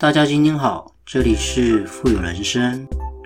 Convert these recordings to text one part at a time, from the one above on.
大家今天好，这里是富有人生。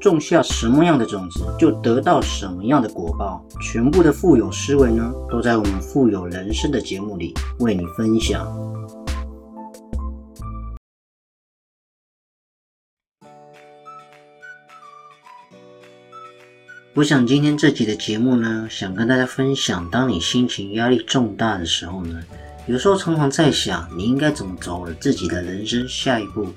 种下什么样的种子，就得到什么样的果报。全部的富有思维呢，都在我们富有人生的节目里为你分享。我想今天这集的节目呢，想跟大家分享，当你心情压力重大的时候呢，有时候常常在想，你应该怎么走自己的人生下一步。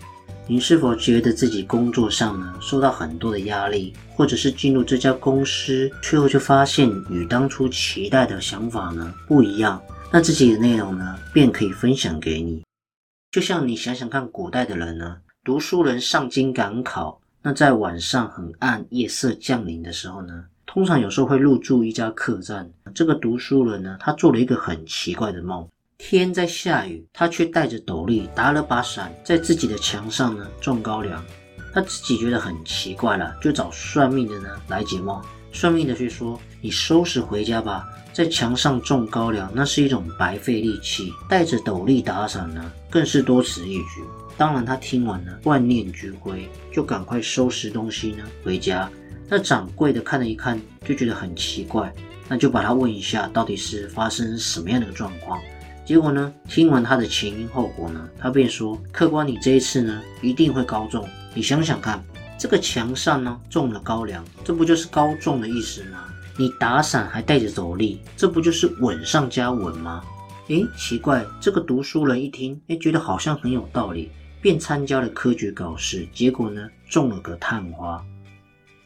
您是否觉得自己工作上呢受到很多的压力，或者是进入这家公司，最后却发现与当初期待的想法呢不一样？那自己的内容呢便可以分享给你。就像你想想看，古代的人呢，读书人上京赶考，那在晚上很暗、夜色降临的时候呢，通常有时候会入住一家客栈。这个读书人呢，他做了一个很奇怪的梦。天在下雨，他却带着斗笠，打了把伞，在自己的墙上呢种高粱。他自己觉得很奇怪了，就找算命的呢来解梦。算命的却说：“你收拾回家吧，在墙上种高粱，那是一种白费力气；带着斗笠打伞呢，更是多此一举。”当然，他听完了，万念俱灰，就赶快收拾东西呢回家。那掌柜的看了一看，就觉得很奇怪，那就把他问一下，到底是发生什么样的状况。结果呢？听完他的前因后果呢，他便说：“客官，你这一次呢一定会高中。你想想看，这个墙上呢种了高粱，这不就是高中的意思吗？你打伞还带着斗笠，这不就是稳上加稳吗？”诶，奇怪，这个读书人一听，诶，觉得好像很有道理，便参加了科举考试，结果呢中了个探花。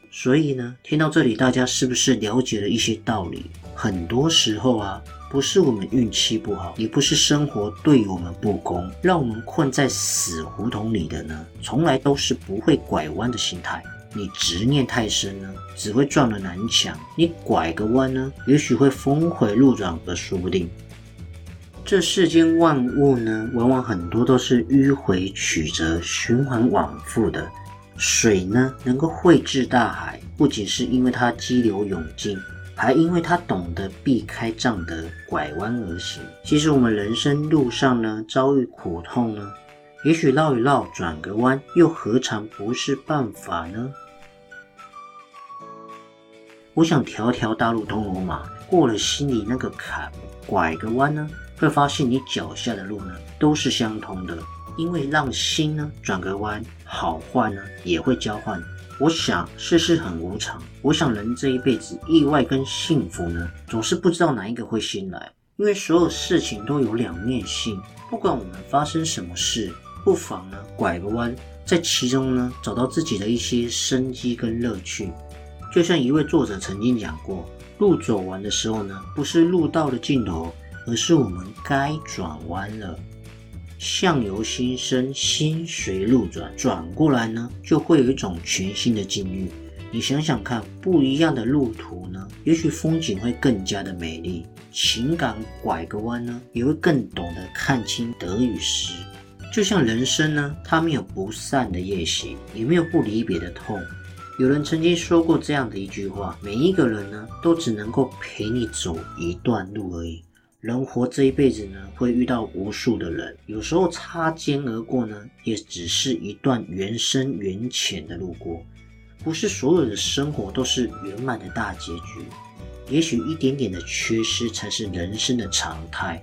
所以呢，听到这里，大家是不是了解了一些道理？很多时候啊。不是我们运气不好，也不是生活对我们不公，让我们困在死胡同里的呢，从来都是不会拐弯的心态。你执念太深呢，只会撞了南墙；你拐个弯呢，也许会峰回路转，而说不定。这世间万物呢，往往很多都是迂回曲折、循环往复的。水呢，能够汇至大海，不仅是因为它激流勇进。还因为他懂得避开障得，拐弯而行。其实我们人生路上呢，遭遇苦痛呢，也许绕一绕，转个弯，又何尝不是办法呢？我想条条大路通罗马，过了心里那个坎，拐个弯呢，会发现你脚下的路呢，都是相通的。因为让心呢转个弯，好坏呢也会交换。我想世事很无常，我想人这一辈子意外跟幸福呢，总是不知道哪一个会先来。因为所有事情都有两面性，不管我们发生什么事，不妨呢拐个弯，在其中呢找到自己的一些生机跟乐趣。就像一位作者曾经讲过，路走完的时候呢，不是路到了尽头，而是我们该转弯了。相由心生，心随路转，转过来呢，就会有一种全新的境遇。你想想看，不一样的路途呢，也许风景会更加的美丽，情感拐个弯呢，也会更懂得看清得与失。就像人生呢，它没有不散的夜袭，也没有不离别的痛。有人曾经说过这样的一句话：每一个人呢，都只能够陪你走一段路而已。人活这一辈子呢，会遇到无数的人，有时候擦肩而过呢，也只是一段缘深缘浅的路过。不是所有的生活都是圆满的大结局，也许一点点的缺失才是人生的常态。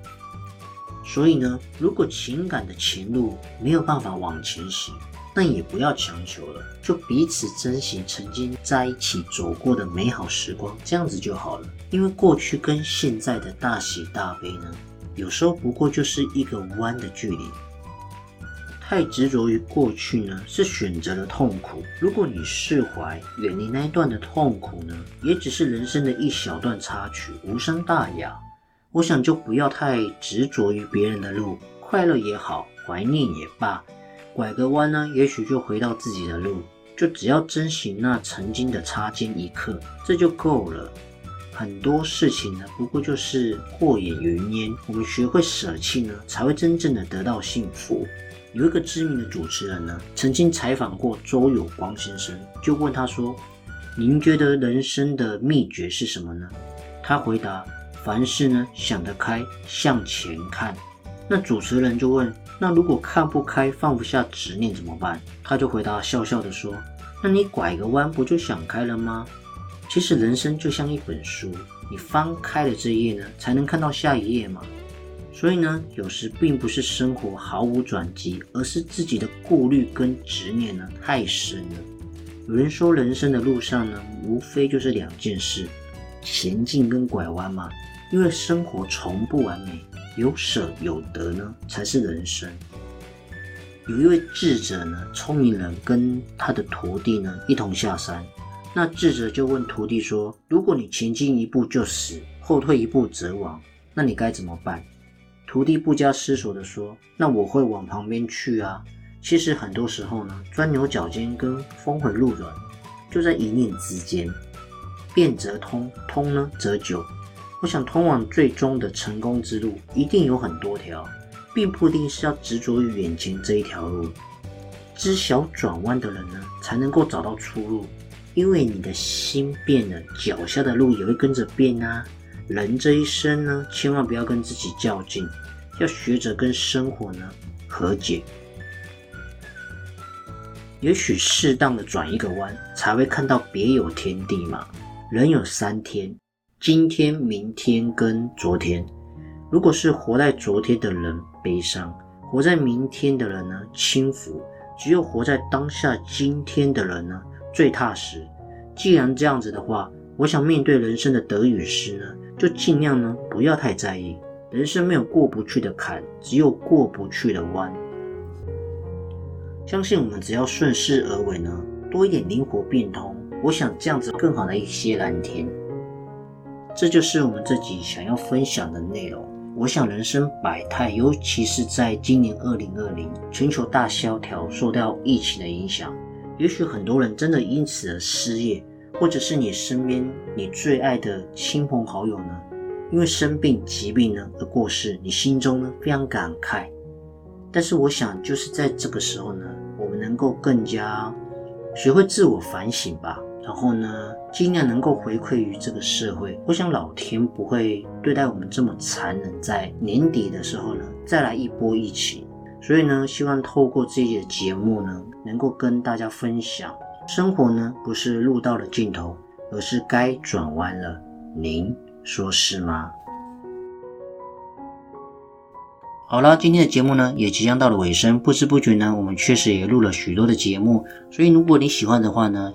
所以呢，如果情感的前路没有办法往前行，但也不要强求了，就彼此珍惜曾经在一起走过的美好时光，这样子就好了。因为过去跟现在的大喜大悲呢，有时候不过就是一个弯的距离。太执着于过去呢，是选择了痛苦。如果你释怀，远离那一段的痛苦呢，也只是人生的一小段插曲，无伤大雅。我想就不要太执着于别人的路，快乐也好，怀念也罢。拐个弯呢，也许就回到自己的路。就只要珍惜那曾经的擦肩一刻，这就够了。很多事情呢，不过就是过眼云烟。我们学会舍弃呢，才会真正的得到幸福。有一个知名的主持人呢，曾经采访过周有光先生，就问他说：“您觉得人生的秘诀是什么呢？”他回答：“凡事呢，想得开，向前看。”那主持人就问：“那如果看不开，放不下执念怎么办？”他就回答笑笑的说：“那你拐个弯，不就想开了吗？”其实人生就像一本书，你翻开了这一页呢，才能看到下一页嘛。所以呢，有时并不是生活毫无转机，而是自己的顾虑跟执念呢太深了。有人说，人生的路上呢，无非就是两件事：前进跟拐弯嘛。因为生活从不完美，有舍有得呢，才是人生。有一位智者呢，聪明人跟他的徒弟呢一同下山。那智者就问徒弟说：“如果你前进一步就死，后退一步则亡，那你该怎么办？”徒弟不加思索地说：“那我会往旁边去啊。”其实很多时候呢，钻牛角尖跟峰回路转就在一念之间。变则通，通呢则久。我想通往最终的成功之路一定有很多条，并不一定是要执着于眼前这一条路。知晓转弯的人呢，才能够找到出路。因为你的心变了，脚下的路也会跟着变啊。人这一生呢，千万不要跟自己较劲，要学着跟生活呢和解。也许适当的转一个弯，才会看到别有天地嘛。人有三天：今天、明天跟昨天。如果是活在昨天的人悲伤，活在明天的人呢轻浮，只有活在当下今天的人呢。最踏实。既然这样子的话，我想面对人生的得与失呢，就尽量呢不要太在意。人生没有过不去的坎，只有过不去的弯。相信我们只要顺势而为呢，多一点灵活变通，我想这样子更好的一些蓝天。这就是我们这集想要分享的内容。我想人生百态，尤其是在今年二零二零全球大萧条，受到疫情的影响。也许很多人真的因此而失业，或者是你身边你最爱的亲朋好友呢，因为生病疾病呢而过世，你心中呢非常感慨。但是我想，就是在这个时候呢，我们能够更加学会自我反省吧，然后呢，尽量能够回馈于这个社会。我想老天不会对待我们这么残忍，在年底的时候呢，再来一波疫情。所以呢，希望透过这些节目呢，能够跟大家分享，生活呢不是路到了尽头，而是该转弯了。您说是吗？好了，今天的节目呢也即将到了尾声，不知不觉呢，我们确实也录了许多的节目。所以如果你喜欢的话呢，